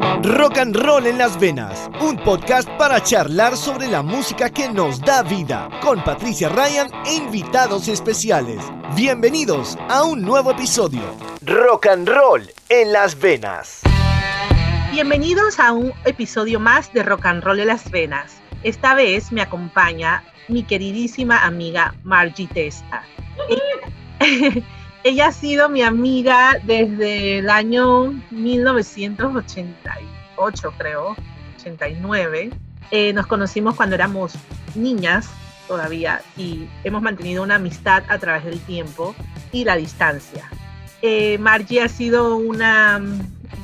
Rock and Roll en las Venas, un podcast para charlar sobre la música que nos da vida, con Patricia Ryan e invitados especiales. Bienvenidos a un nuevo episodio. Rock and Roll en las Venas. Bienvenidos a un episodio más de Rock and Roll en las Venas. Esta vez me acompaña mi queridísima amiga Margie Testa. Ella, ha sido mi amiga desde el año 1988, creo, 89. Eh, nos conocimos cuando éramos niñas todavía y hemos mantenido una amistad a través del tiempo y la distancia. Eh, Margie ha sido una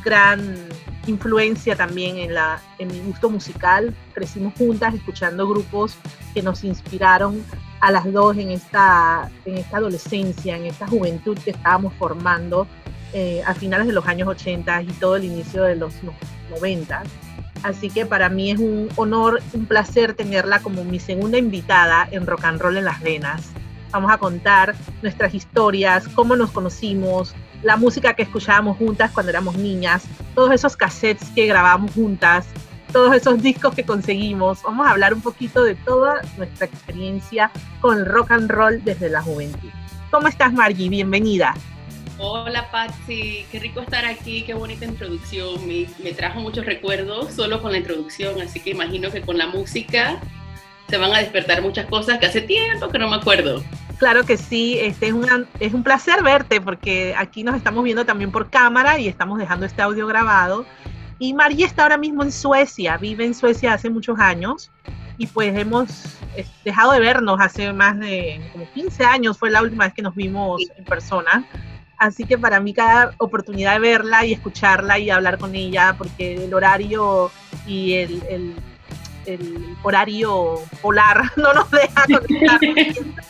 gran influencia también en, la, en mi gusto musical. Crecimos juntas escuchando grupos que nos inspiraron a las dos en esta, en esta adolescencia, en esta juventud que estábamos formando eh, a finales de los años 80 y todo el inicio de los 90. Así que para mí es un honor, un placer tenerla como mi segunda invitada en Rock and Roll en las Venas. Vamos a contar nuestras historias, cómo nos conocimos, la música que escuchábamos juntas cuando éramos niñas, todos esos cassettes que grabamos juntas, todos esos discos que conseguimos. Vamos a hablar un poquito de toda nuestra experiencia con rock and roll desde la juventud. ¿Cómo estás, Margie? Bienvenida. Hola, Patsy. Qué rico estar aquí. Qué bonita introducción. Me, me trajo muchos recuerdos solo con la introducción, así que imagino que con la música se van a despertar muchas cosas que hace tiempo que no me acuerdo. Claro que sí, este es, es un placer verte porque aquí nos estamos viendo también por cámara y estamos dejando este audio grabado. Y María está ahora mismo en Suecia, vive en Suecia hace muchos años y pues hemos eh, dejado de vernos hace más de como 15 años, fue la última vez que nos vimos en persona. Así que para mí cada oportunidad de verla y escucharla y hablar con ella, porque el horario y el, el el horario polar no nos deja conectar.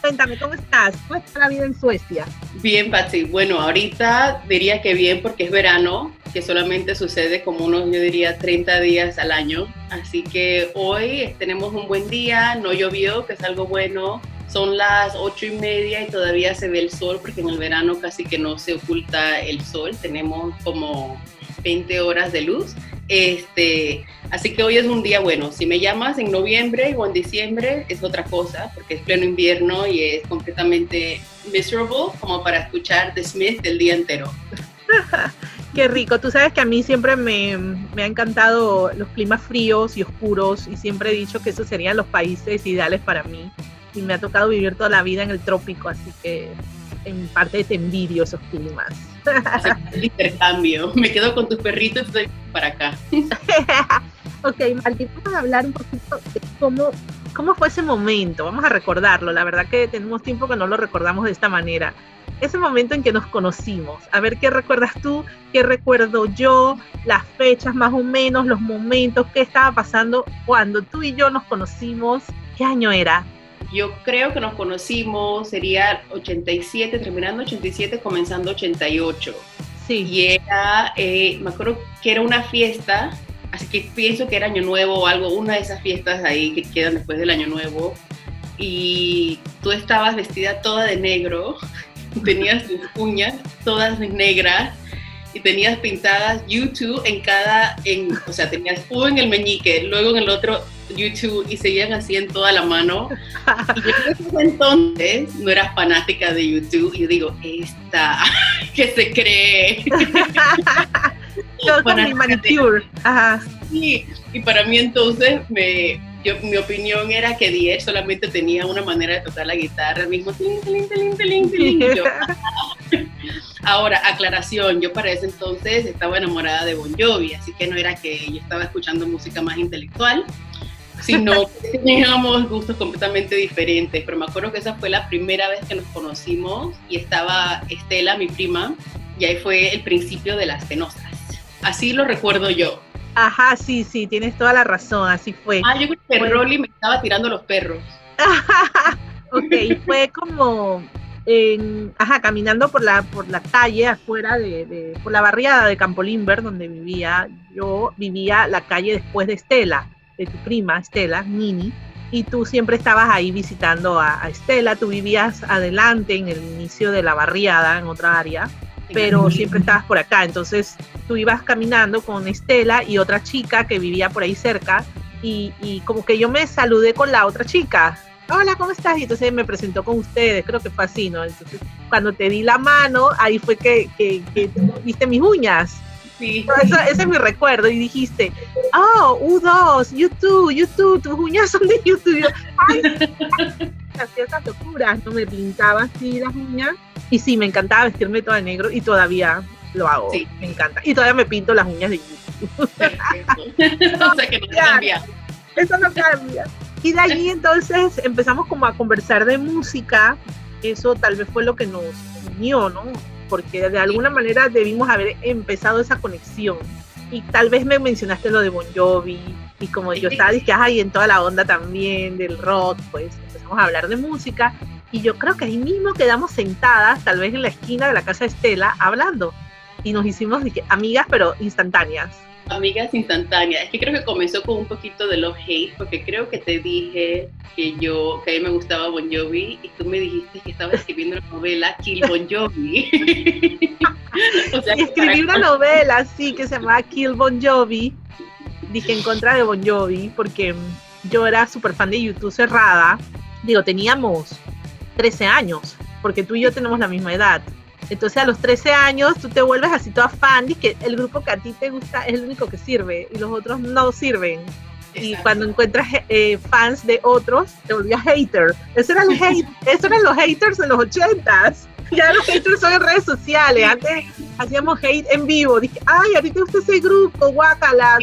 Cuéntame, ¿cómo estás? ¿Cómo está la vida en Suecia? Bien, Patsy. Bueno, ahorita diría que bien porque es verano, que solamente sucede como unos, yo diría, 30 días al año. Así que hoy tenemos un buen día, no llovió, que es algo bueno. Son las ocho y media y todavía se ve el sol porque en el verano casi que no se oculta el sol. Tenemos como 20 horas de luz. Este, así que hoy es un día bueno. Si me llamas en noviembre o en diciembre es otra cosa, porque es pleno invierno y es completamente miserable como para escuchar The Smith el día entero. Qué rico. Tú sabes que a mí siempre me, me han encantado los climas fríos y oscuros y siempre he dicho que esos serían los países ideales para mí. Y me ha tocado vivir toda la vida en el trópico, así que en parte te envidio esos climas. intercambio. Me quedo con tus perritos y estoy para acá. ok, Martín, vamos a hablar un poquito de cómo, cómo fue ese momento. Vamos a recordarlo. La verdad que tenemos tiempo que no lo recordamos de esta manera. Ese momento en que nos conocimos. A ver qué recuerdas tú, qué recuerdo yo, las fechas más o menos, los momentos, qué estaba pasando cuando tú y yo nos conocimos. ¿Qué año era? Yo creo que nos conocimos, sería 87, terminando 87, comenzando 88. Sí. Y era, eh, me acuerdo que era una fiesta, así que pienso que era Año Nuevo o algo, una de esas fiestas ahí que quedan después del Año Nuevo. Y tú estabas vestida toda de negro, tenías tus uñas todas negras y tenías pintadas YouTube en cada, en, o sea, tenías U en el meñique, luego en el otro YouTube y seguían así en toda la mano. Y yo en ese entonces no era fanática de YouTube y yo digo, esta, que se cree? Todo con mi manicure. Ajá. Sí, y para mí entonces me, yo, mi opinión era que Diez solamente tenía una manera de tocar la guitarra, el mismo Ahora, aclaración, yo para ese entonces estaba enamorada de Bon Jovi, así que no era que yo estaba escuchando música más intelectual, sino que teníamos gustos completamente diferentes. Pero me acuerdo que esa fue la primera vez que nos conocimos y estaba Estela, mi prima, y ahí fue el principio de las penosas. Así lo recuerdo yo. Ajá, sí, sí, tienes toda la razón, así fue. Ah, yo creo que Rolly me estaba tirando los perros. ok, fue como, en, ajá, caminando por la, por la calle afuera de, por la barriada de Campo Limber, donde vivía, yo vivía la calle después de Estela de tu prima, Estela, Nini, y tú siempre estabas ahí visitando a, Estela, tú vivías adelante en el inicio de la barriada, en otra área, pero siempre estabas por acá. Entonces tú ibas caminando con Estela y otra chica que vivía por ahí cerca y, y como que yo me saludé con la otra chica. Hola, ¿cómo estás? Y entonces me presentó con ustedes, creo que fue así, ¿no? Entonces, cuando te di la mano, ahí fue que, que, que viste mis uñas. Sí. ese es mi recuerdo. Y dijiste, oh, U2, YouTube, YouTube, tus uñas son de YouTube. Ay, hacía esas locuras, ¿no? Me pintaba así las uñas. Y sí, me encantaba vestirme toda de negro y todavía lo hago. Sí. Me encanta. Y todavía me pinto las uñas de YouTube. o sea que no cambia. Eso no cambia. Y de ahí entonces empezamos como a conversar de música. Eso tal vez fue lo que nos unió, ¿no? porque de alguna manera debimos haber empezado esa conexión. Y tal vez me mencionaste lo de Bon Jovi, y como yo estaba diciendo, ay, en toda la onda también del rock, pues empezamos a hablar de música. Y yo creo que ahí mismo quedamos sentadas, tal vez en la esquina de la casa de Estela, hablando. Y nos hicimos amigas, pero instantáneas. Amigas instantáneas. Es que creo que comenzó con un poquito de love hate, porque creo que te dije que yo, que a mí me gustaba Bon Jovi, y tú me dijiste que estabas escribiendo la novela Kill Bon Jovi. o sea, escribí una novela, sí, que se llamaba Kill Bon Jovi. Dije en contra de Bon Jovi, porque yo era súper fan de YouTube cerrada. Digo, teníamos 13 años, porque tú y yo tenemos la misma edad. Entonces a los 13 años tú te vuelves así toda fan y que el grupo que a ti te gusta es el único que sirve y los otros no sirven. Y cuando encuentras eh, fans de otros, te volvías hater. Eso eran, hate, eso eran los haters de los 80s. Ya los haters son en redes sociales. Antes hacíamos hate en vivo. Dije, ay, a ti te gusta ese grupo, guácala,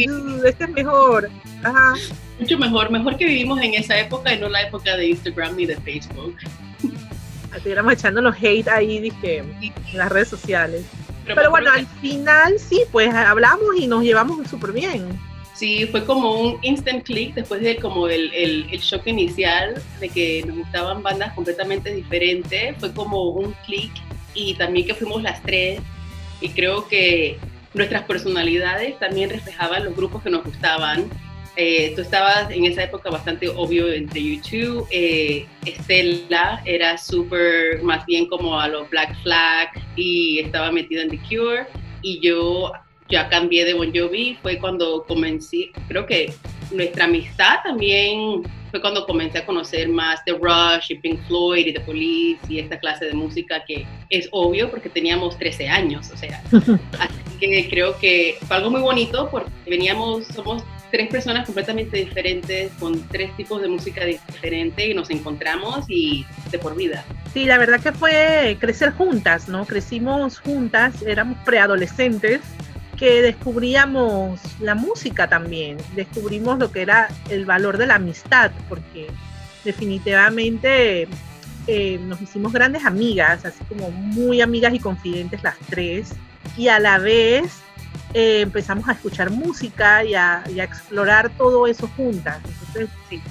este es mejor. Ajá. Mucho mejor, mejor que vivimos en esa época y no la época de Instagram ni de Facebook estuviéramos echando los hate ahí, dije, en las redes sociales. Pero, bueno, al final sí, pues hablamos y nos llevamos súper bien. Sí, fue como un instant click después de como el, el, el, shock inicial de que nos gustaban bandas completamente diferentes. Fue como un click y también que fuimos las tres y creo que nuestras personalidades también reflejaban los grupos que nos gustaban eh, tú estabas en esa época bastante obvio entre YouTube. Eh, Estela era súper más bien como a los Black Flag y estaba metida en The Cure. Y yo ya cambié de Bon Jovi. Fue cuando comencé, creo que nuestra amistad también fue cuando comencé a conocer más The Rush y Pink Floyd y The Police y esta clase de música que es obvio porque teníamos 13 años, o sea, así que creo que fue algo muy bonito porque veníamos, somos tres personas completamente diferentes, con tres tipos de música diferente y nos encontramos y de por vida. Sí, la verdad que fue crecer juntas, ¿no? Crecimos juntas, éramos preadolescentes que descubríamos la música también, descubrimos lo que era el valor de la amistad, porque definitivamente eh, nos hicimos grandes amigas, así como muy amigas y confidentes las tres, y a la vez eh, empezamos a escuchar música y a, explorar todo eso juntas. Entonces, sí,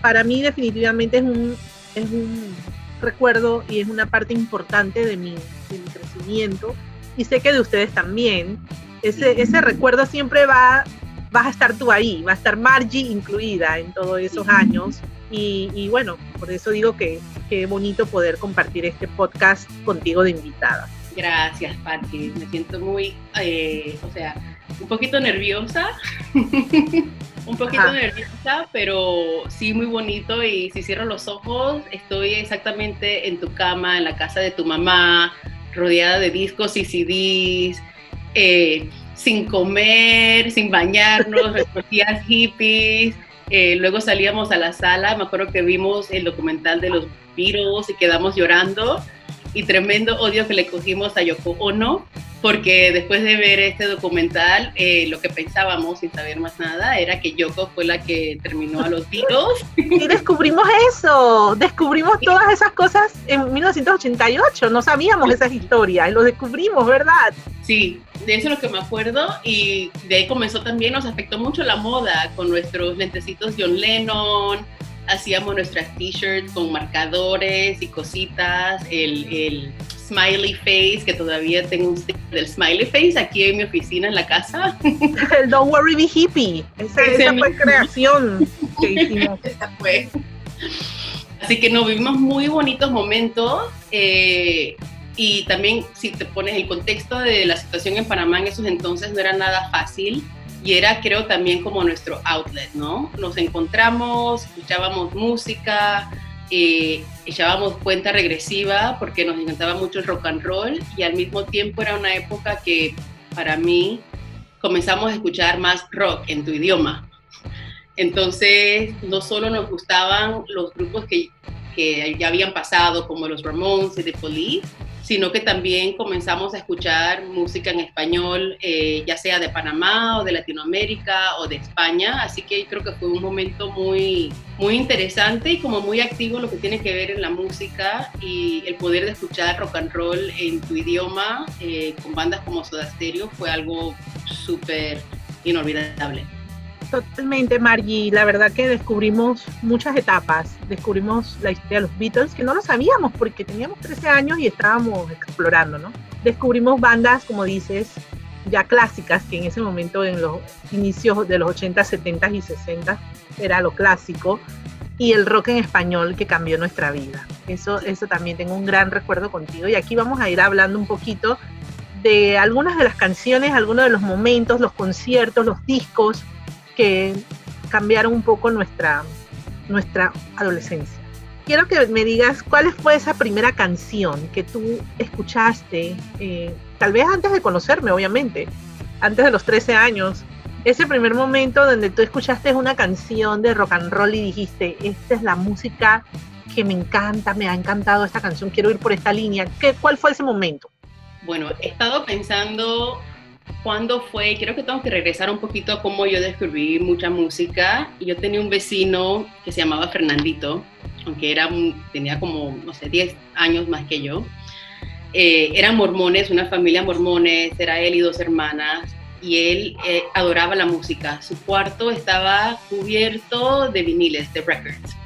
para mí definitivamente es un, es un recuerdo y es una parte importante de mi, crecimiento y sé que de ustedes también. Ese, ese recuerdo siempre va, vas a estar tú ahí, va a estar Margie incluida en todos esos años. Y, y, bueno, por eso digo que qué bonito poder compartir este podcast contigo de invitada. Gracias, Patti. Me siento muy, eh, o sea, un poquito nerviosa. un poquito nerviosa, pero sí muy bonito. Y si cierro los ojos, estoy exactamente en tu cama, en la casa de tu mamá, rodeada de discos y CDs, eh, sin comer, sin bañarnos, días hippies. Eh, luego salíamos a la sala, me acuerdo que vimos el documental de los Beatles y quedamos llorando y tremendo odio que le cogimos a Yoko Ono, porque después de ver este documental, eh, lo que pensábamos sin saber más nada era que Yoko fue la que terminó a los Beatles. Y descubrimos eso, descubrimos todas esas cosas en 1988, no sabíamos esas historias, y lo descubrimos, ¿verdad? Sí, de eso es lo que me acuerdo y de ahí comenzó también, nos afectó mucho la moda con nuestros lentecitos John Lennon, hacíamos nuestras t-shirts con marcadores y cositas, el, el, smiley face, que todavía tengo un sticker del smiley face aquí en mi oficina en la casa. El Don't Worry Be Hippie, esa, esa fue creación que hicimos. esa fue. Así que nos vivimos muy bonitos momentos. Eh, y también si te pones el contexto de la situación en Panamá en esos entonces no era nada fácil y era creo también como nuestro outlet, ¿no? Nos encontramos, escuchábamos música, eh, echábamos cuenta regresiva porque nos encantaba mucho el rock and roll y al mismo tiempo era una época que para mí comenzamos a escuchar más rock en tu idioma. Entonces, no solo nos gustaban los grupos que, que ya habían pasado, como los Ramones y The Police, sino que también comenzamos a escuchar música en español, eh, ya sea de Panamá o de Latinoamérica o de España, así que creo que fue un momento muy, muy interesante y como muy activo lo que tiene que ver en la música y el poder de escuchar rock and roll en tu idioma eh, con bandas como Soda Stereo fue algo súper inolvidable. Totalmente, Margie. La verdad que descubrimos muchas etapas. Descubrimos la historia de los Beatles, que no lo sabíamos porque teníamos 13 años y estábamos explorando, ¿no? Descubrimos bandas, como dices, ya clásicas, que en ese momento, en los inicios de los 80, 70 y 60, era lo clásico. Y el rock en español que cambió nuestra vida. Eso, eso también tengo un gran recuerdo contigo. Y aquí vamos a ir hablando un poquito de algunas de las canciones, algunos de los momentos, los conciertos, los discos que cambiaron un poco nuestra, nuestra adolescencia. Quiero que me digas cuál fue esa primera canción que tú escuchaste, eh, tal vez antes de conocerme, obviamente, antes de los 13 años, ese primer momento donde tú escuchaste una canción de rock and roll y dijiste, esta es la música que me encanta, me ha encantado esta canción, quiero ir por esta línea. ¿Qué, ¿Cuál fue ese momento? Bueno, he estado pensando cuándo fue, creo que tengo que regresar un poquito a cómo yo descubrí mucha música. Yo tenía un vecino que se llamaba Fernandito, aunque era tenía como, no sé, 10 años más que yo. Eh, eran mormones, una familia mormones, era él y dos hermanas, y él eh, adoraba la música. Su cuarto estaba cubierto de viniles, de records,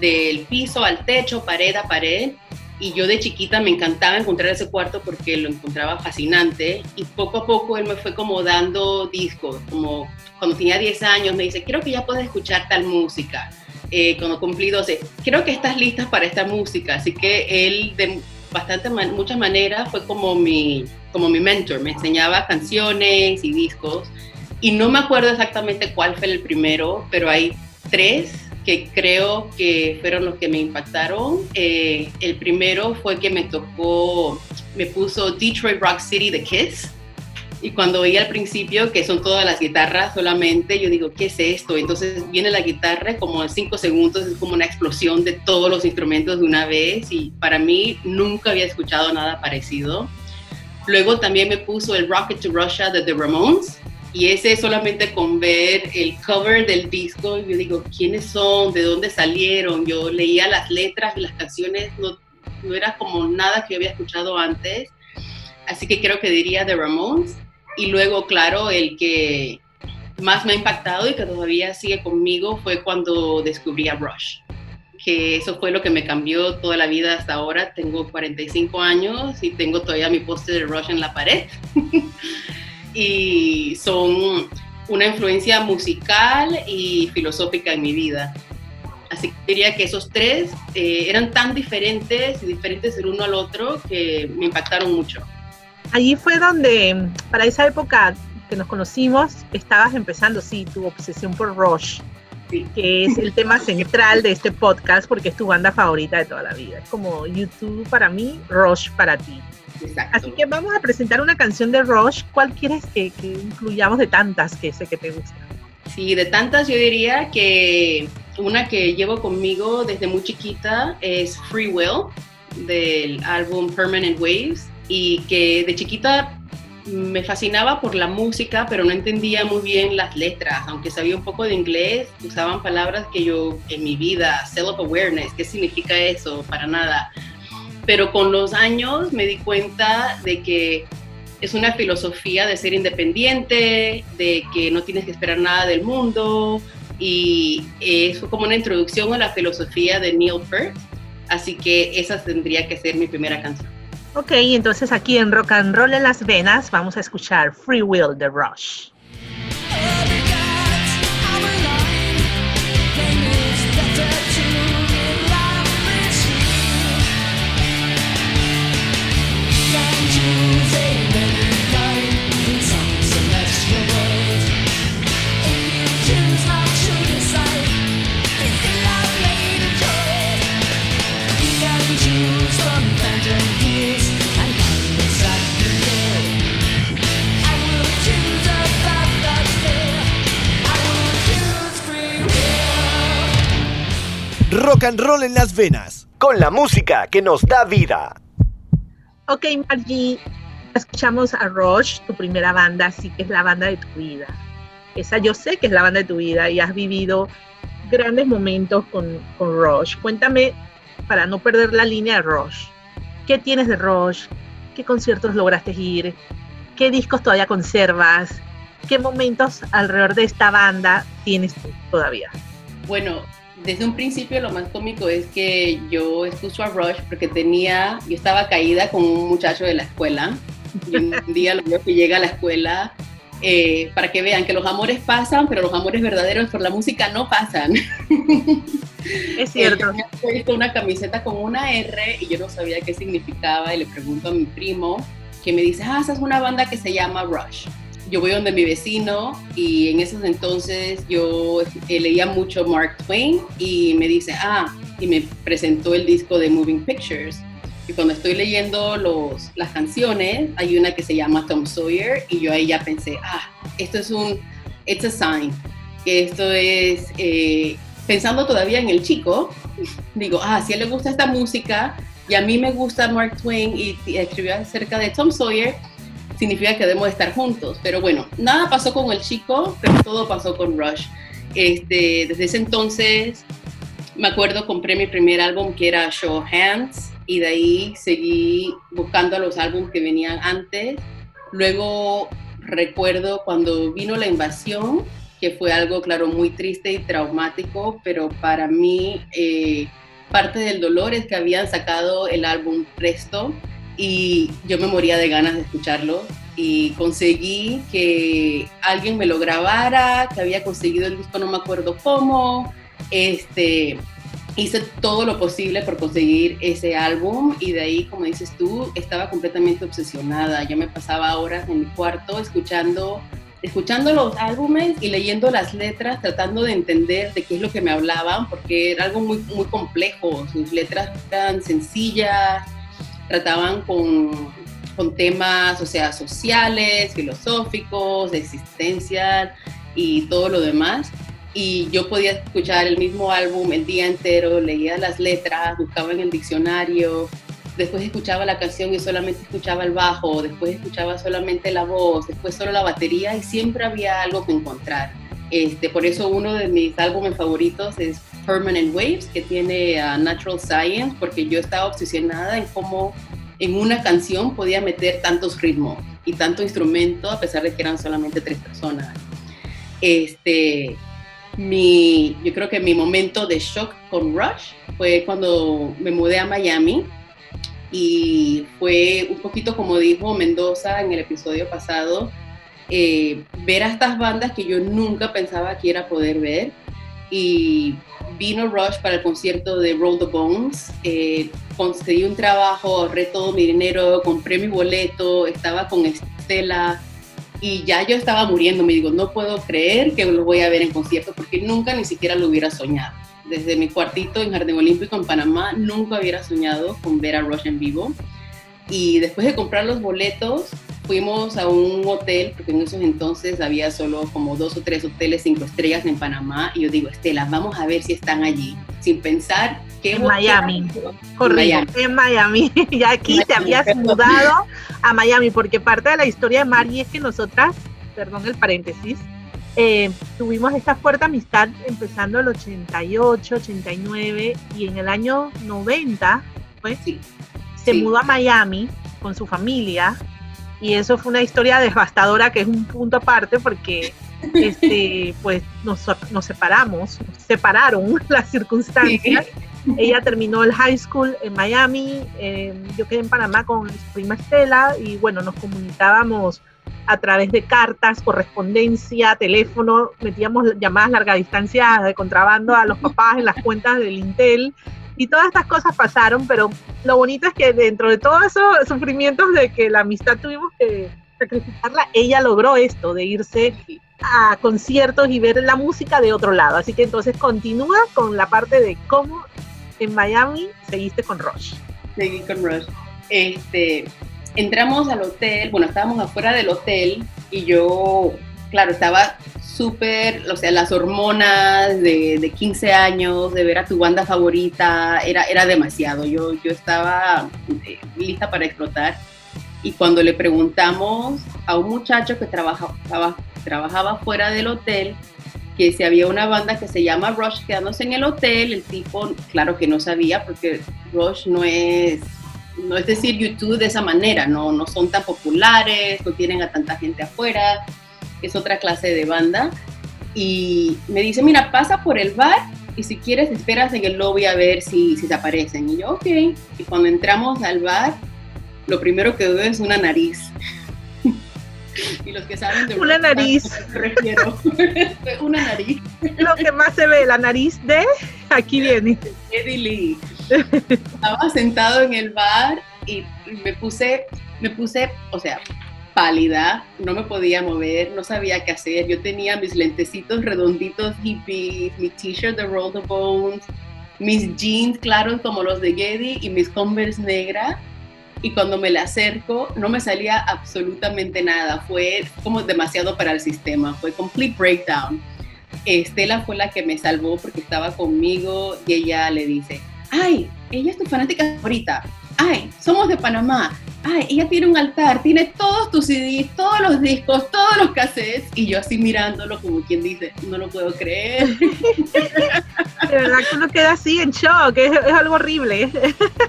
del piso al techo, pared a pared, y yo de chiquita me encantaba encontrar ese cuarto porque lo encontraba fascinante y poco a poco él me fue como dando discos, como cuando tenía 10 años me dice, creo que ya puedes escuchar tal música. Eh, cuando cumplí 12, creo que estás lista para esta música, así que él de bastante muchas maneras fue como mi, como mi mentor, me enseñaba canciones y discos y no me acuerdo exactamente cuál fue el primero, pero hay tres que creo que fueron los que me impactaron. Eh, el primero fue que me tocó, me puso Detroit Rock City The Kiss. Y cuando oí al principio que son todas las guitarras solamente, yo digo, ¿qué es esto? Entonces viene la guitarra como en cinco segundos, es como una explosión de todos los instrumentos de una vez y para mí nunca había escuchado nada parecido. Luego también me puso el Rocket to Russia de The Ramones y ese solamente con ver el cover del disco, yo digo, ¿quiénes son? ¿De dónde salieron? Yo leía las letras y las canciones, no, no era como nada que yo había escuchado antes. Así que creo que diría The Ramones. Y luego, claro, el que más me ha impactado y que todavía sigue conmigo fue cuando descubrí a Rush. Que eso fue lo que me cambió toda la vida hasta ahora. Tengo 45 años y tengo todavía mi póster de Rush en la pared. y son una influencia musical y filosófica en mi vida. Así que diría que esos tres eh, eran tan diferentes y diferentes el uno al otro que me impactaron mucho. Allí fue donde, para esa época que nos conocimos, estabas empezando, sí, tu obsesión por Rush, que es el tema central de este podcast porque es tu banda favorita de toda la vida. Es como YouTube para mí, Rush para ti. Así que vamos a presentar una canción de Rush. ¿Cuál quieres que, incluyamos de tantas que sé que te gustan? Sí, de tantas yo diría que una que llevo conmigo desde muy chiquita es Free Will del álbum Permanent Waves y que de chiquita me fascinaba por la música, pero no entendía muy bien las letras, aunque sabía un poco de inglés, usaban palabras que yo en mi vida, self-awareness, ¿qué significa eso? Para nada pero con los años me di cuenta de que es una filosofía de ser independiente, de que no tienes que esperar nada del mundo y es como una introducción a la filosofía de Neil Peart, así que esa tendría que ser mi primera canción. Ok, entonces aquí en Rock and Roll en las Venas vamos a escuchar Free Will de Rush. Rock and roll en las venas, con la música que nos da vida. Ok, Margie, escuchamos a Rush, tu primera banda, sí que es la banda de tu vida. Esa yo sé que es la banda de tu vida y has vivido grandes momentos con, con Rush. Cuéntame, para no perder la línea de Rush, ¿qué tienes de Rush? ¿Qué conciertos lograste ir? ¿Qué discos todavía conservas? ¿Qué momentos alrededor de esta banda tienes todavía? Bueno, desde un principio lo más cómico es que yo escucho a Rush porque tenía, yo estaba caída con un muchacho de la escuela. Y un día lo veo que llega a la escuela eh, para que vean que los amores pasan, pero los amores verdaderos por la música no pasan. Es cierto. me ha puesto una camiseta con una R y yo no sabía qué significaba y le pregunto a mi primo que me dice, ah, esa es una banda que se llama Rush yo voy donde mi vecino y en esos entonces yo eh, leía mucho Mark Twain y me dice, ah, y me presentó el disco de Moving Pictures. Y cuando estoy leyendo los, las canciones, hay una que se llama Tom Sawyer y yo ahí ya pensé, ah, esto es un, it's a sign, que esto es, eh, pensando todavía en el chico, digo, ah, si a él le gusta esta música y a mí me gusta Mark Twain y, escribió acerca de Tom Sawyer, significa que debemos estar juntos. Pero bueno, nada pasó con el chico, pero todo pasó con Rush. Este, desde ese entonces, me acuerdo, compré mi primer álbum que era Show Hands y de ahí seguí buscando los álbumes que venían antes. Luego recuerdo cuando vino la invasión, que fue algo, claro, muy triste y traumático, pero para mí eh, parte del dolor es que habían sacado el álbum Presto y yo me moría de ganas de escucharlo y conseguí que alguien me lo grabara, que había conseguido el disco, no me acuerdo cómo, este, hice todo lo posible por conseguir ese álbum y de ahí, como dices tú, estaba completamente obsesionada. Yo me pasaba horas en mi cuarto escuchando, escuchando los álbumes y leyendo las letras, tratando de entender de qué es lo que me hablaban, porque era algo muy, muy complejo. Sus letras eran sencillas, trataban con, con temas, o sea, sociales, filosóficos, de existencia y todo lo demás. Y yo podía escuchar el mismo álbum el día entero, leía las letras, buscaba en el diccionario, después escuchaba la canción y solamente escuchaba el bajo, después escuchaba solamente la voz, después solo la batería y siempre había algo que encontrar. Este, por eso uno de mis álbumes favoritos es Permanent Waves, que tiene uh, Natural Science, porque yo estaba obsesionada en cómo en una canción podía meter tantos ritmos y tanto instrumento, a pesar de que eran solamente tres personas. Este, yo creo que mi momento de shock con Rush fue cuando me mudé a Miami y fue un poquito como dijo Mendoza en el episodio pasado, eh, ver a estas bandas que yo nunca pensaba que era poder ver y vino Rush para el concierto de Roll the Bones. Eh, conseguí un trabajo, ahorré todo mi dinero, compré mi boleto, estaba con Estela y ya yo estaba muriendo. Me digo, no puedo creer que lo voy a ver en concierto porque nunca ni siquiera lo hubiera soñado. Desde mi cuartito en Jardín Olímpico en Panamá, nunca hubiera soñado con ver a Rush en vivo. Y después de comprar los boletos, fuimos a un hotel, porque en esos entonces había solo como dos o tres hoteles cinco estrellas en Panamá, y yo digo, Estela, vamos a ver si están allí, sin pensar que... En Miami, correcto, en Miami, y aquí te habías mudado a Miami, porque parte de la historia de Mari es que nosotras, perdón el paréntesis, eh, tuvimos esta fuerte amistad empezando el 88, 89, y en el año 90, pues, se mudó a Miami con su familia y eso fue una historia devastadora que es un punto aparte porque este pues nos, nos separamos, separaron las circunstancias. Ella terminó el high school en Miami, eh, yo quedé en Panamá con su prima Estela y bueno, nos comunicábamos a través de cartas, correspondencia, teléfono, metíamos llamadas larga distancia de contrabando a los papás en las cuentas del Intel y todas estas cosas pasaron, pero lo bonito es que dentro de todos esos sufrimientos de que la amistad tuvimos que sacrificarla, ella logró esto, de irse a conciertos y ver la música de otro lado. Así que entonces continúa con la parte de cómo en Miami seguiste con Rush. Seguí con Rush. Este, entramos al hotel, bueno, estábamos afuera del hotel y yo, claro, estaba súper, o sea, las hormonas de, de, 15 años, de ver a tu banda favorita, era, era demasiado. Yo, yo estaba eh, lista para explotar. Y cuando le preguntamos a un muchacho que trabajaba, trabajaba fuera del hotel, que si había una banda que se llama Rush quedándose en el hotel, el tipo, claro que no sabía, porque Rush no es, no es decir YouTube de esa manera, no, no son tan populares, no tienen a tanta gente afuera, es otra clase de banda. Y me dice, mira, pasa por el bar y si quieres esperas en el lobby a ver si, si te aparecen. Y yo, ok. Y cuando entramos al bar, lo primero que veo es una nariz. y los que saben de una nariz refiero una nariz lo que más se ve la nariz de aquí viene Eddie Lee estaba sentado en el bar y me puse me puse o sea pálida, no me podía mover, no sabía qué hacer. Yo tenía mis lentecitos redonditos hippies, mi t-shirt de Roll the Bones, mis jeans claros como los de Geddy y mis Converse negras y cuando me le acerco no me salía absolutamente nada, fue como demasiado para el sistema, fue complete breakdown. Estela fue la que me salvó porque estaba conmigo y ella le dice, ay, ella es tu fanática favorita, ay, somos de Panamá, ay, ella tiene un altar, tiene todos tus CDs, todos los discos, todos los cassettes, y yo así mirándolo como quien dice, no lo puedo creer. De verdad que uno queda así en shock, es, algo horrible.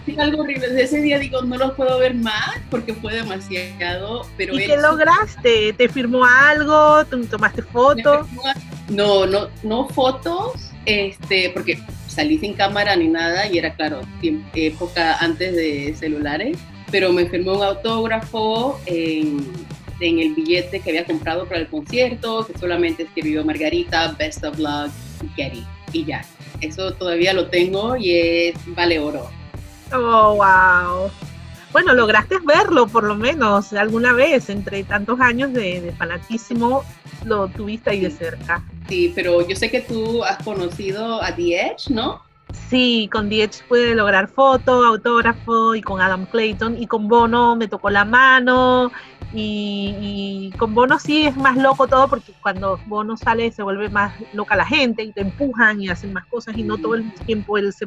Es algo horrible, desde ese día digo, no lo puedo ver más porque fue demasiado, pero... ¿Y qué lograste? ¿Te firmó algo? ¿Tomaste fotos? No, no, no fotos, este, porque salí sin cámara ni nada y era claro, época antes de celulares pero me firmó un autógrafo en, en, el billete que había comprado para el concierto, que solamente escribió Margarita, Best of Luck, Getty, y ya. Eso todavía lo tengo y es vale oro. Oh, wow. Bueno, lograste verlo por lo menos alguna vez, entre tantos años de, de fanatísimo, lo tuviste ahí de cerca. Sí, pero yo sé que tú has conocido a The Edge, ¿no? Sí, con Diez pude lograr foto, autógrafo y con Adam Clayton y con Bono me tocó la mano y, con Bono sí es más loco todo porque cuando Bono sale se vuelve más loca la gente y te empujan y hacen más cosas y no todo el tiempo él se,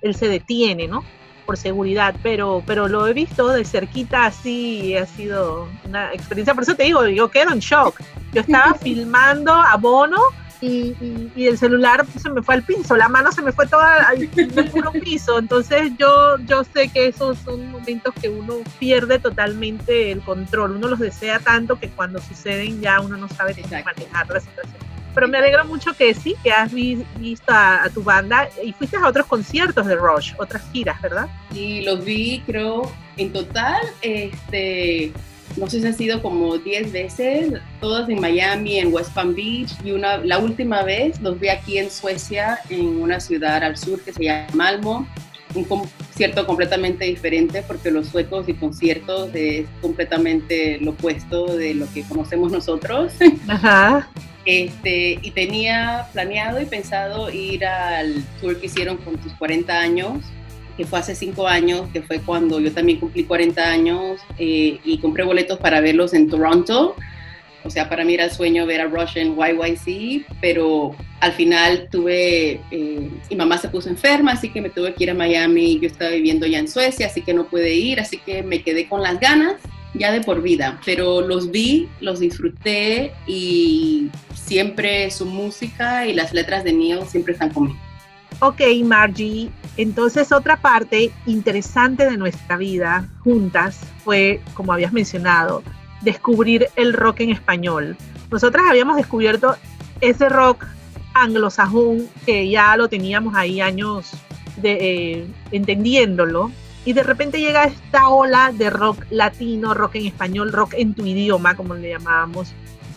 él se detiene, ¿no? Por seguridad, pero, pero lo he visto de cerquita así y ha sido una experiencia, por eso te digo, yo quedo en shock. Yo estaba filmando a Bono y, el celular se me fue al piso, la mano se me fue toda al puro piso. Entonces yo, yo sé que esos son momentos que uno pierde totalmente el control. Uno los desea tanto que cuando suceden ya uno no sabe cómo manejar la situación. Pero me alegro mucho que sí, que has visto a, a, tu banda y fuiste a otros conciertos de Rush, otras giras, ¿verdad? Y los vi, creo, en total, este, no sé si han sido como 10 veces, todas en Miami, en West Palm Beach, y una, la última vez los vi aquí en Suecia, en una ciudad al sur que se llama Malmo, un concierto completamente diferente porque los suecos y conciertos es completamente lo opuesto de lo que conocemos nosotros. Ajá. Este, y tenía planeado y pensado ir al tour que hicieron con tus 40 años que fue hace cinco años, que fue cuando yo también cumplí 40 años eh, y compré boletos para verlos en Toronto. O sea, para mí era el sueño ver a Rush en YYC, pero al final tuve, eh, mi mamá se puso enferma, así que me tuve que ir a Miami. Yo estaba viviendo ya en Suecia, así que no pude ir, así que me quedé con las ganas ya de por vida. Pero los vi, los disfruté y siempre su música y las letras de Neil siempre están conmigo. Ok, Margie, entonces otra parte interesante de nuestra vida juntas fue, como habías mencionado, descubrir el rock en español. Nosotras habíamos descubierto ese rock anglosajón que ya lo teníamos ahí años de, eh, entendiéndolo y de repente llega esta ola de rock latino, rock en español, rock en tu idioma, como le llamábamos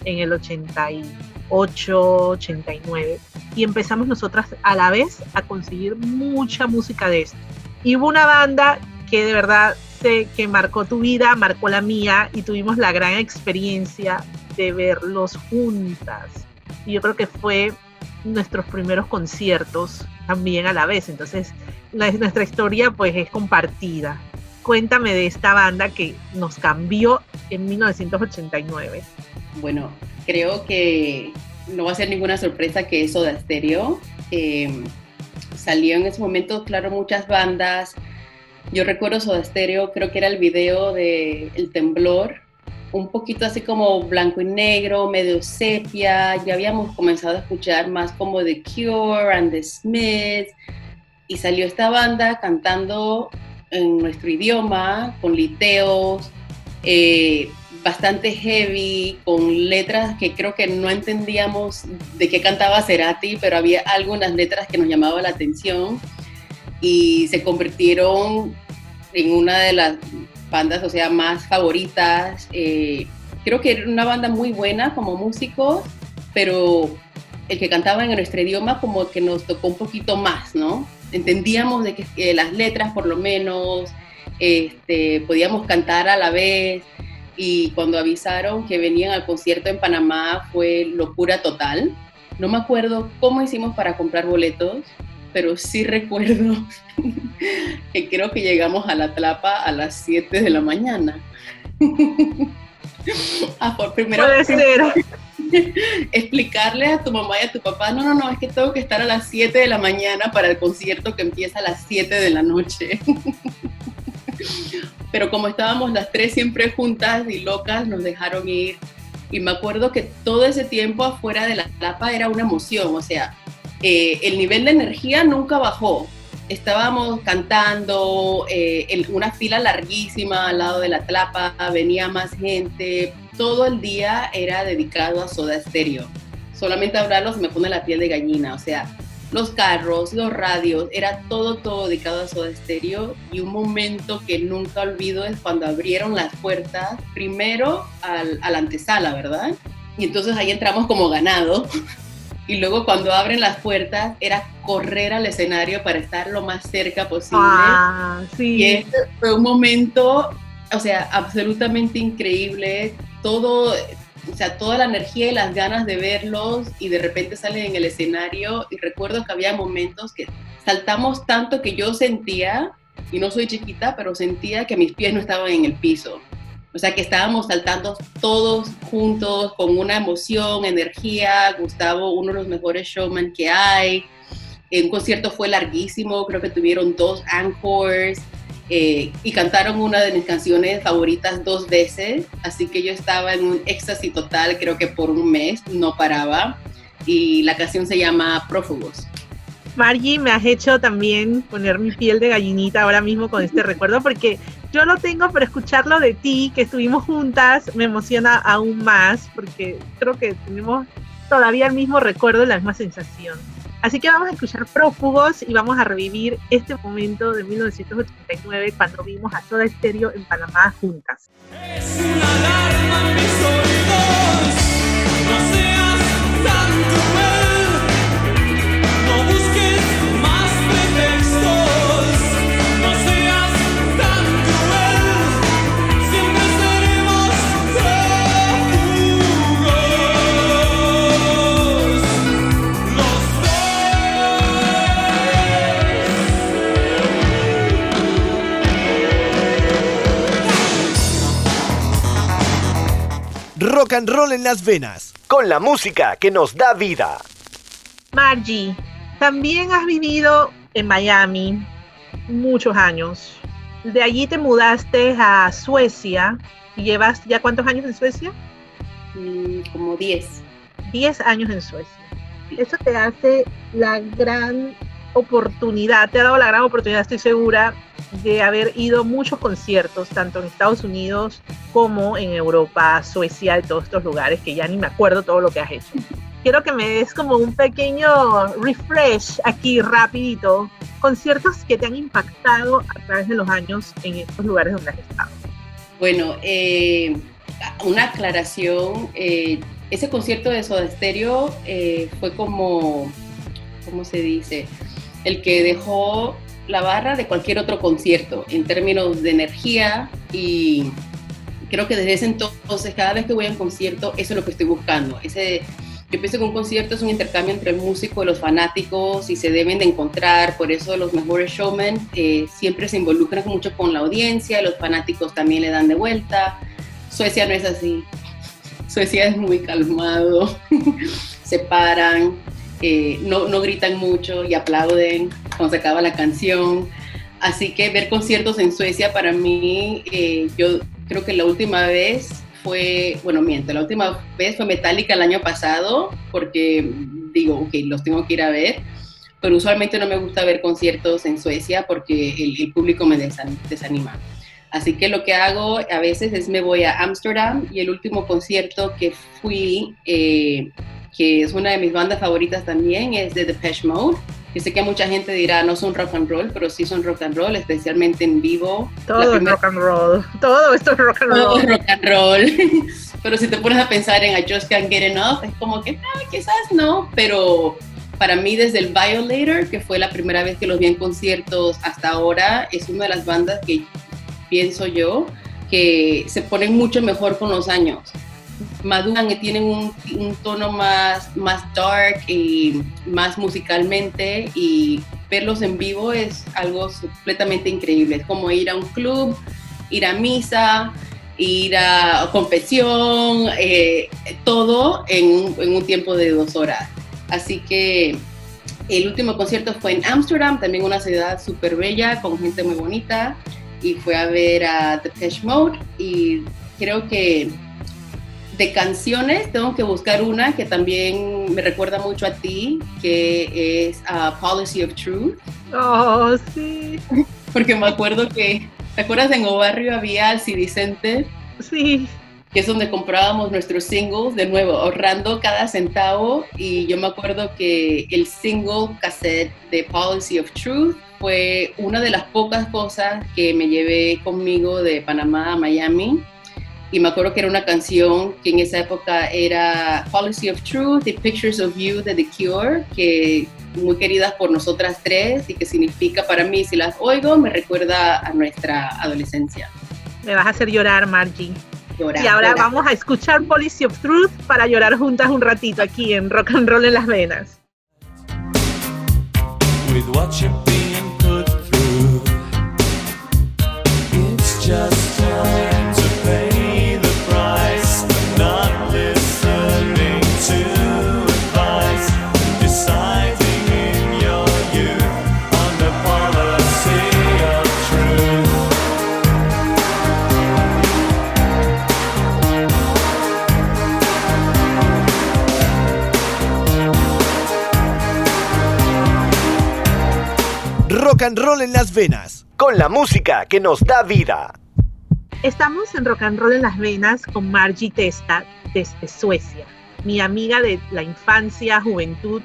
en el 88, 89 y empezamos nosotras a la vez a conseguir mucha música de esto. Y hubo una banda que de verdad sé que marcó tu vida, marcó la mía y tuvimos la gran experiencia de verlos juntas. Y yo creo que fue nuestros primeros conciertos también a la vez. Entonces, nuestra historia pues es compartida. Cuéntame de esta banda que nos cambió en 1989. Bueno, creo que no va a ser ninguna sorpresa que eso de Stereo. Eh, salió en ese momento, claro, muchas bandas. Yo recuerdo Soda Stereo, creo que era el video de El Temblor, un poquito así como blanco y negro, medio sepia. Ya habíamos comenzado a escuchar más como The Cure and The Smiths. Y salió esta banda cantando en nuestro idioma, con liteos, eh, bastante heavy, con letras que creo que no entendíamos de qué cantaba Cerati, pero había algunas letras que nos llamaban la atención y se convirtieron en una de las bandas, o sea, más favoritas. Eh, creo que era una banda muy buena como músico, pero el que cantaba en nuestro idioma como que nos tocó un poquito más, ¿no? Entendíamos de que las letras por lo menos, este, podíamos cantar a la vez y cuando avisaron que venían al concierto en Panamá fue locura total. No me acuerdo cómo hicimos para comprar boletos, pero sí recuerdo que creo que llegamos a la tlapa a las 7 de la mañana. ah, por primera vez. explicarle a tu mamá y a tu papá, no, no, no, es que tengo que estar a las 7 de la mañana para el concierto que empieza a las 7 de la noche. Pero como estábamos las tres siempre juntas y locas, nos dejaron ir. Y me acuerdo que todo ese tiempo afuera de la tlapa era una emoción, o sea, eh, el nivel de energía nunca bajó. Estábamos cantando eh, en una fila larguísima al lado de la tlapa, venía más gente, todo el día era dedicado a Soda Stereo. Solamente hablarlo se me pone la piel de gallina, o sea, los carros, los radios, era todo, todo dedicado a Soda Stereo. Y un momento que nunca olvido es cuando abrieron las puertas, primero al, a la antesala, ¿verdad? Y entonces ahí entramos como ganado. Y luego cuando abren las puertas era correr al escenario para estar lo más cerca posible. Ah, sí. Y ese fue un momento, o sea, absolutamente increíble. Todo, o sea, toda la energía y las ganas de verlos y de repente salen en el escenario y recuerdo que había momentos que saltamos tanto que yo sentía, y no soy chiquita, pero sentía que mis pies no estaban en el piso. O sea, que estábamos saltando todos juntos con una emoción, energía. Gustavo, uno de los mejores showmen que hay. Un concierto fue larguísimo, creo que tuvieron dos encores. Eh, y cantaron una de mis canciones favoritas dos veces, así que yo estaba en un éxtasis total, creo que por un mes, no paraba, y la canción se llama Prófugos. Margie, me has hecho también poner mi piel de gallinita ahora mismo con este recuerdo, porque yo lo tengo, pero escucharlo de ti, que estuvimos juntas, me emociona aún más, porque creo que tenemos todavía el mismo recuerdo, la misma sensación. Así que vamos a escuchar Prófugos y vamos a revivir este momento de 1989 cuando vimos a Toda Estéreo en Panamá juntas. Rock and roll en las venas, con la música que nos da vida. Margie, también has vivido en Miami muchos años. De allí te mudaste a Suecia. ¿Llevas ya cuántos años en Suecia? Mm, como 10. 10 años en Suecia. Eso te hace la gran oportunidad, te ha dado la gran oportunidad, estoy segura, de haber ido muchos conciertos, tanto en Estados Unidos como en Europa, Suecia, y todos estos lugares que ya ni me acuerdo todo lo que has hecho. Quiero que me des como un pequeño refresh aquí rapidito, conciertos que te han impactado a través de los años en estos lugares donde has estado. Bueno, eh, una aclaración, eh, ese concierto de Soda Stereo eh, fue como, ¿cómo se dice? El que dejó la barra de cualquier otro concierto en términos de energía y creo que desde ese entonces, cada vez que voy a un concierto, eso es lo que estoy buscando. Yo pienso que un concierto es un intercambio entre el músico y los fanáticos y se deben de encontrar, por eso los mejores showmen eh, siempre se involucran mucho con la audiencia, los fanáticos también le dan de vuelta. Suecia no es así. Suecia es muy calmado. se paran, eh, no, gritan mucho y aplauden cuando se acaba la canción. Así que ver conciertos en Suecia para mí, eh, yo creo que la última vez fue, bueno, miento, la última vez fue Metallica el año pasado, porque digo, ok, los tengo que ir a ver, pero usualmente no me gusta ver conciertos en Suecia porque el, público me desanima. Así que lo que hago a veces es me voy a Ámsterdam y el último concierto que fui, eh, que es una de mis bandas favoritas también, es de Depeche Mode. Yo sé que mucha gente dirá no son rock and roll, pero sí son rock and roll, especialmente en vivo. Todo es rock and roll, todo esto es rock and roll. Todo es rock and roll. pero si te pones a pensar en I Just Can't Get Enough, es como que ah, quizás no, pero para mí desde el Violator, que fue la primera vez que los vi en conciertos hasta ahora, es una de las bandas que pienso yo que se ponen mucho mejor con los años maduran y tienen un, tono más, más dark y más musicalmente y verlos en vivo es algo completamente increíble. Es como ir a un club, ir a misa, ir a confesión, eh, todo en un, tiempo de dos horas. Así que el último concierto fue en Ámsterdam, también una ciudad súper bella, con gente muy bonita, y fue a ver a The Depeche Mode y creo que de canciones, tengo que buscar una que también me recuerda mucho a ti, que es uh, Policy of Truth. Oh, sí. Porque me acuerdo que, ¿te acuerdas en Obarrio había Alcide Center? Sí. Que es donde comprábamos nuestros singles, de nuevo, ahorrando cada centavo. Y yo me acuerdo que el single cassette de Policy of Truth fue una de las pocas cosas que me llevé conmigo de Panamá a Miami y me acuerdo que era una canción que en esa época era Policy of Truth y Pictures of You de The Cure, que muy queridas por nosotras tres y que significa para mí, si las oigo, me recuerda a nuestra adolescencia. Me vas a hacer llorar, Margie. y ahora vamos a escuchar Policy of Truth para llorar juntas un ratito aquí en Rock and Roll en las Venas. With what being put through, it's just rock and roll en las venas, con la música que nos da vida. Estamos en Rock and Roll en las venas con Margie Testa desde Suecia, mi amiga de la infancia, juventud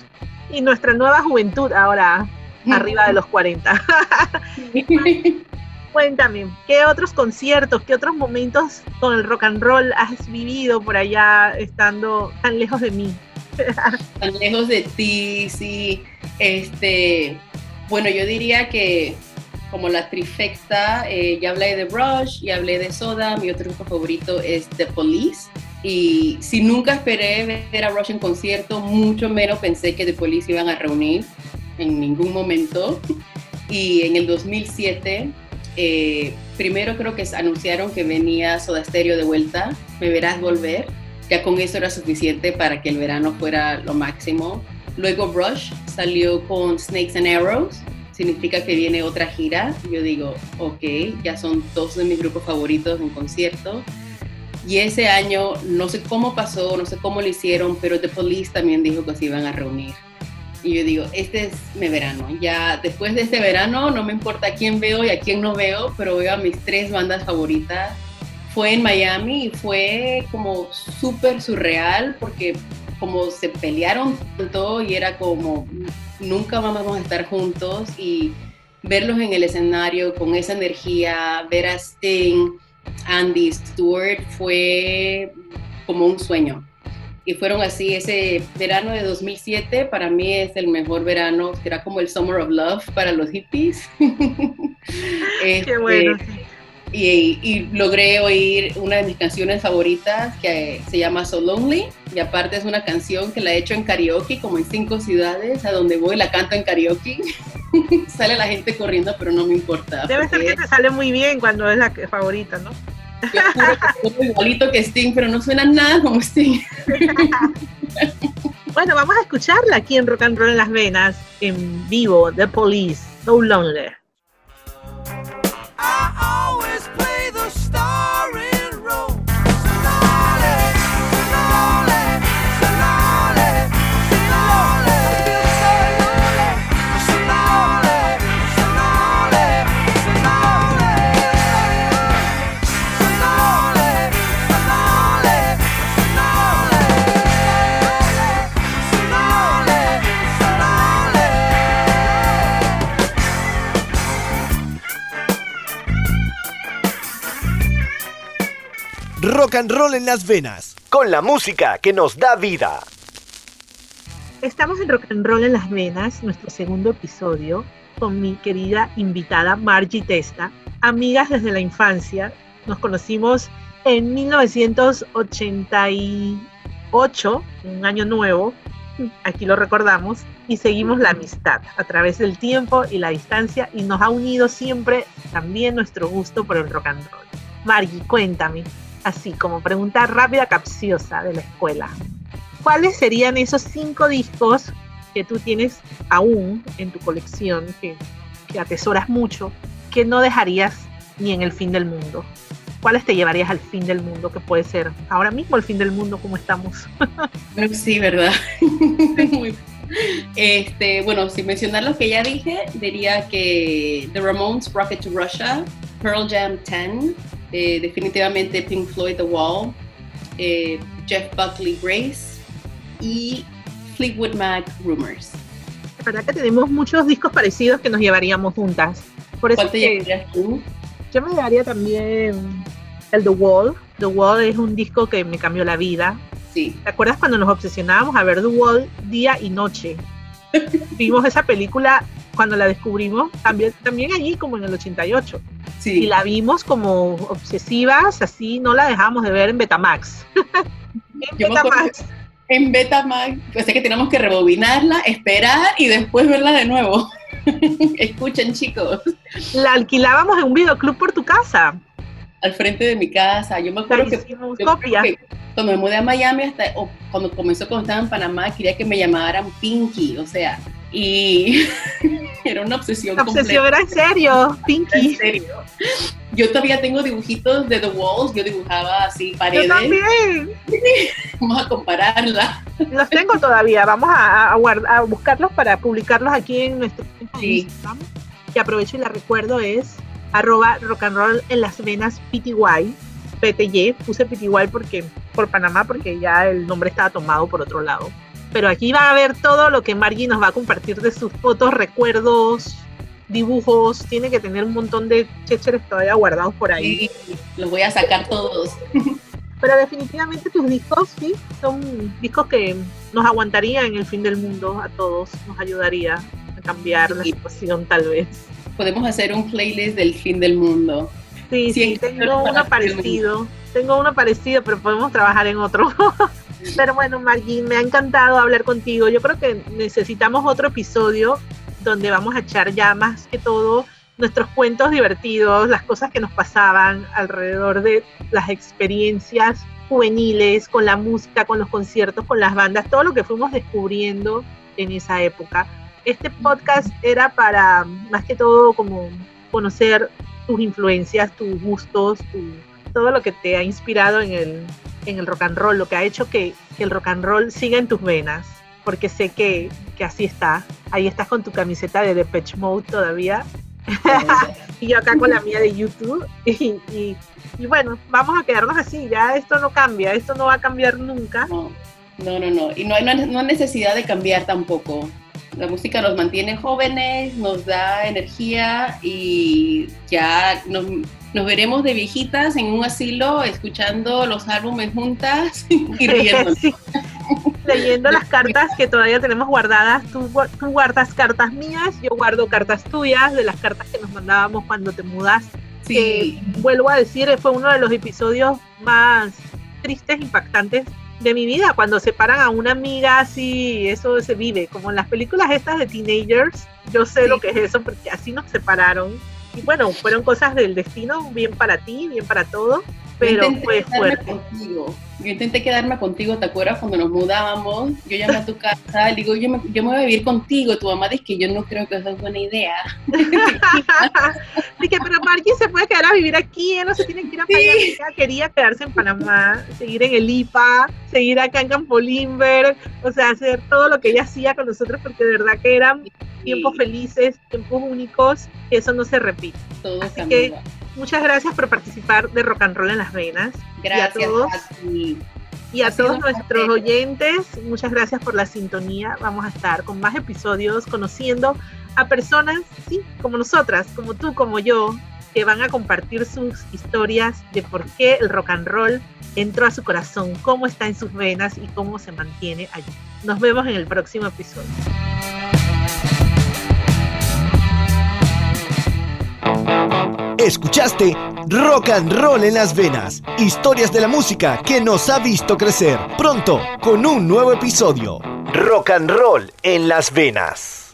y nuestra nueva juventud ahora arriba de los 40. Cuéntame, ¿qué otros conciertos, qué otros momentos con el rock and roll has vivido por allá estando tan lejos de mí? tan lejos de ti, sí. Este, bueno, yo diría que como la trifecta, eh, ya hablé de Rush, y hablé de Soda, mi otro grupo favorito es The Police. Y si nunca esperé ver a Rush en concierto, mucho menos pensé que The Police iban a reunir en ningún momento. Y en el 2007, eh, primero creo que anunciaron que venía Soda Stereo de vuelta, Me Verás Volver. Ya con eso era suficiente para que el verano fuera lo máximo. Luego Rush salió con Snakes and Arrows, significa que viene otra gira. Yo digo, ok, ya son dos de mis grupos favoritos en concierto. Y ese año, no sé cómo pasó, no sé cómo lo hicieron, pero The Police también dijo que se iban a reunir. Y yo digo, este es mi verano. Ya después de este verano, no me importa a quién veo y a quién no veo, pero veo a mis tres bandas favoritas. Fue en Miami y fue como súper surreal porque como se pelearon tanto y era como nunca vamos a estar juntos y verlos en el escenario con esa energía, ver a Sting, Andy, Stewart fue como un sueño. Y fueron así, ese verano de 2007 para mí es el mejor verano, será como el Summer of Love para los hippies. Qué bueno. Este, y, logré oír una de mis canciones favoritas que se llama So Lonely y aparte es una canción que la he hecho en karaoke como en cinco ciudades a donde voy la canto en karaoke sale la gente corriendo pero no me importa debe ser que te sale muy bien cuando es la favorita ¿no? Yo juro que igualito que Sting pero no suena nada como Sting Bueno, vamos a escucharla aquí en Rock and Roll en las Venas, en vivo, The Police, So Lonely. Rock and roll en las venas, con la música que nos da vida. Estamos en Rock and Roll en las venas, nuestro segundo episodio, con mi querida invitada Margie Testa, amigas desde la infancia. Nos conocimos en 1988, un año nuevo, aquí lo recordamos, y seguimos la amistad a través del tiempo y la distancia y nos ha unido siempre también nuestro gusto por el rock and roll. Margie, cuéntame, así como pregunta rápida, capciosa de la escuela. ¿Cuáles serían esos cinco discos que tú tienes aún en tu colección, que, atesoras mucho, que no dejarías ni en el fin del mundo? ¿Cuáles te llevarías al fin del mundo? Que puede ser ahora mismo el fin del mundo como estamos. sí, ¿verdad? Este, bueno, sin mencionar lo que ya dije, diría que The Ramones Rocket to Russia, Pearl Jam 10, eh, definitivamente Pink Floyd The Wall, eh, Jeff Buckley Grace y Fleetwood Mac Rumors. La verdad que tenemos muchos discos parecidos que nos llevaríamos juntas. Por eso ¿Cuál te llevarías tú? Yo me llevaría también el The Wall. The Wall es un disco que me cambió la vida. Sí. ¿Te acuerdas cuando nos obsesionábamos a ver The Wall día y noche? Vimos esa película cuando la descubrimos, también, también allí como en el 88. Y la vimos como obsesivas, así no la dejamos de ver en Betamax. en Betamax. En Betamax, es que tenemos que rebobinarla, esperar y después verla de nuevo. Escuchen, chicos. La alquilábamos en un videoclub por tu casa. Al frente de mi casa. Yo me acuerdo que, que, cuando me mudé a Miami, hasta cuando comenzó cuando estaba en Panamá, quería que me llamaran Pinky. O sea, y era una obsesión. La obsesión era en serio, Pinky. En serio. Yo todavía tengo dibujitos de The Walls, yo dibujaba así paredes. Yo también. Vamos a compararla. Los tengo todavía, vamos a, a, buscarlos para publicarlos aquí en nuestro Instagram. Que aprovecho y la recuerdo es arroba rock and roll en las venas PTY. PTY, puse PTY porque, por Panamá porque ya el nombre estaba tomado por otro lado pero aquí va a ver todo lo que Margie nos va a compartir de sus fotos, recuerdos, dibujos, tiene que tener un montón de chécheres todavía guardados por ahí. Sí, los voy a sacar todos. Pero definitivamente tus discos, sí, son discos que nos aguantarían en el fin del mundo a todos, nos ayudaría a cambiar la situación tal vez. Podemos hacer un playlist del fin del mundo. Sí, sí, tengo uno parecido, tengo uno parecido, pero podemos trabajar en otro. Pero bueno, Margin, me ha encantado hablar contigo. Yo creo que necesitamos otro episodio donde vamos a echar ya más que todo nuestros cuentos divertidos, las cosas que nos pasaban alrededor de las experiencias juveniles, con la música, con los conciertos, con las bandas, todo lo que fuimos descubriendo en esa época. Este podcast era para más que todo como conocer tus influencias, tus gustos, todo lo que te ha inspirado en el, en el rock and roll, lo que ha hecho que, el rock and roll siga en tus venas, porque sé que, así está. Ahí estás con tu camiseta de Depeche Mode todavía. y yo acá con la mía de YouTube. Y, bueno, vamos a quedarnos así, ya esto no cambia, esto no va a cambiar nunca. No, no, no, Y no hay, no hay necesidad de cambiar tampoco. La música nos mantiene jóvenes, nos da energía y ya nos, nos veremos de viejitas en un asilo escuchando los álbumes juntas y riendo. Leyendo las cartas que todavía tenemos guardadas. Tú, guardas cartas mías, yo guardo cartas tuyas de las cartas que nos mandábamos cuando te mudas. Sí. vuelvo a decir, fue uno de los episodios más tristes, impactantes de mi vida, cuando separan a una amiga así, eso se vive, como en las películas estas de teenagers, yo sé lo que es eso, porque así nos separaron y bueno, fueron cosas del destino, bien para ti, bien para todo. Pero fue fuerte. Yo intenté quedarme contigo, ¿te acuerdas cuando nos mudábamos? Yo llamé a tu casa, digo, yo me, yo me voy a vivir contigo. Tu mamá dice que yo no creo que eso es buena idea. Dije, pero Margie se puede quedar a vivir aquí, ella no se tiene que ir a Panamá. Ella quería quedarse en Panamá, seguir en el IPA, seguir acá en Campo Limber, o sea, hacer todo lo que ella hacía con nosotros, porque de verdad que eran tiempos felices, tiempos únicos, que eso no se repite. Todo Así que muchas gracias por participar de Rock and Roll en las Venas. Gracias y a todos, Y a todos nuestros oyentes, muchas gracias por la sintonía. Vamos a estar con más episodios conociendo a personas, sí, como nosotras, como tú, como yo, que van a compartir sus historias de por qué el rock and roll entró a su corazón, cómo está en sus venas y cómo se mantiene allí. Nos vemos en el próximo episodio. Escuchaste Rock and Roll en las venas, historias de la música que nos ha visto crecer. Pronto con un nuevo episodio. Rock and Roll en las venas.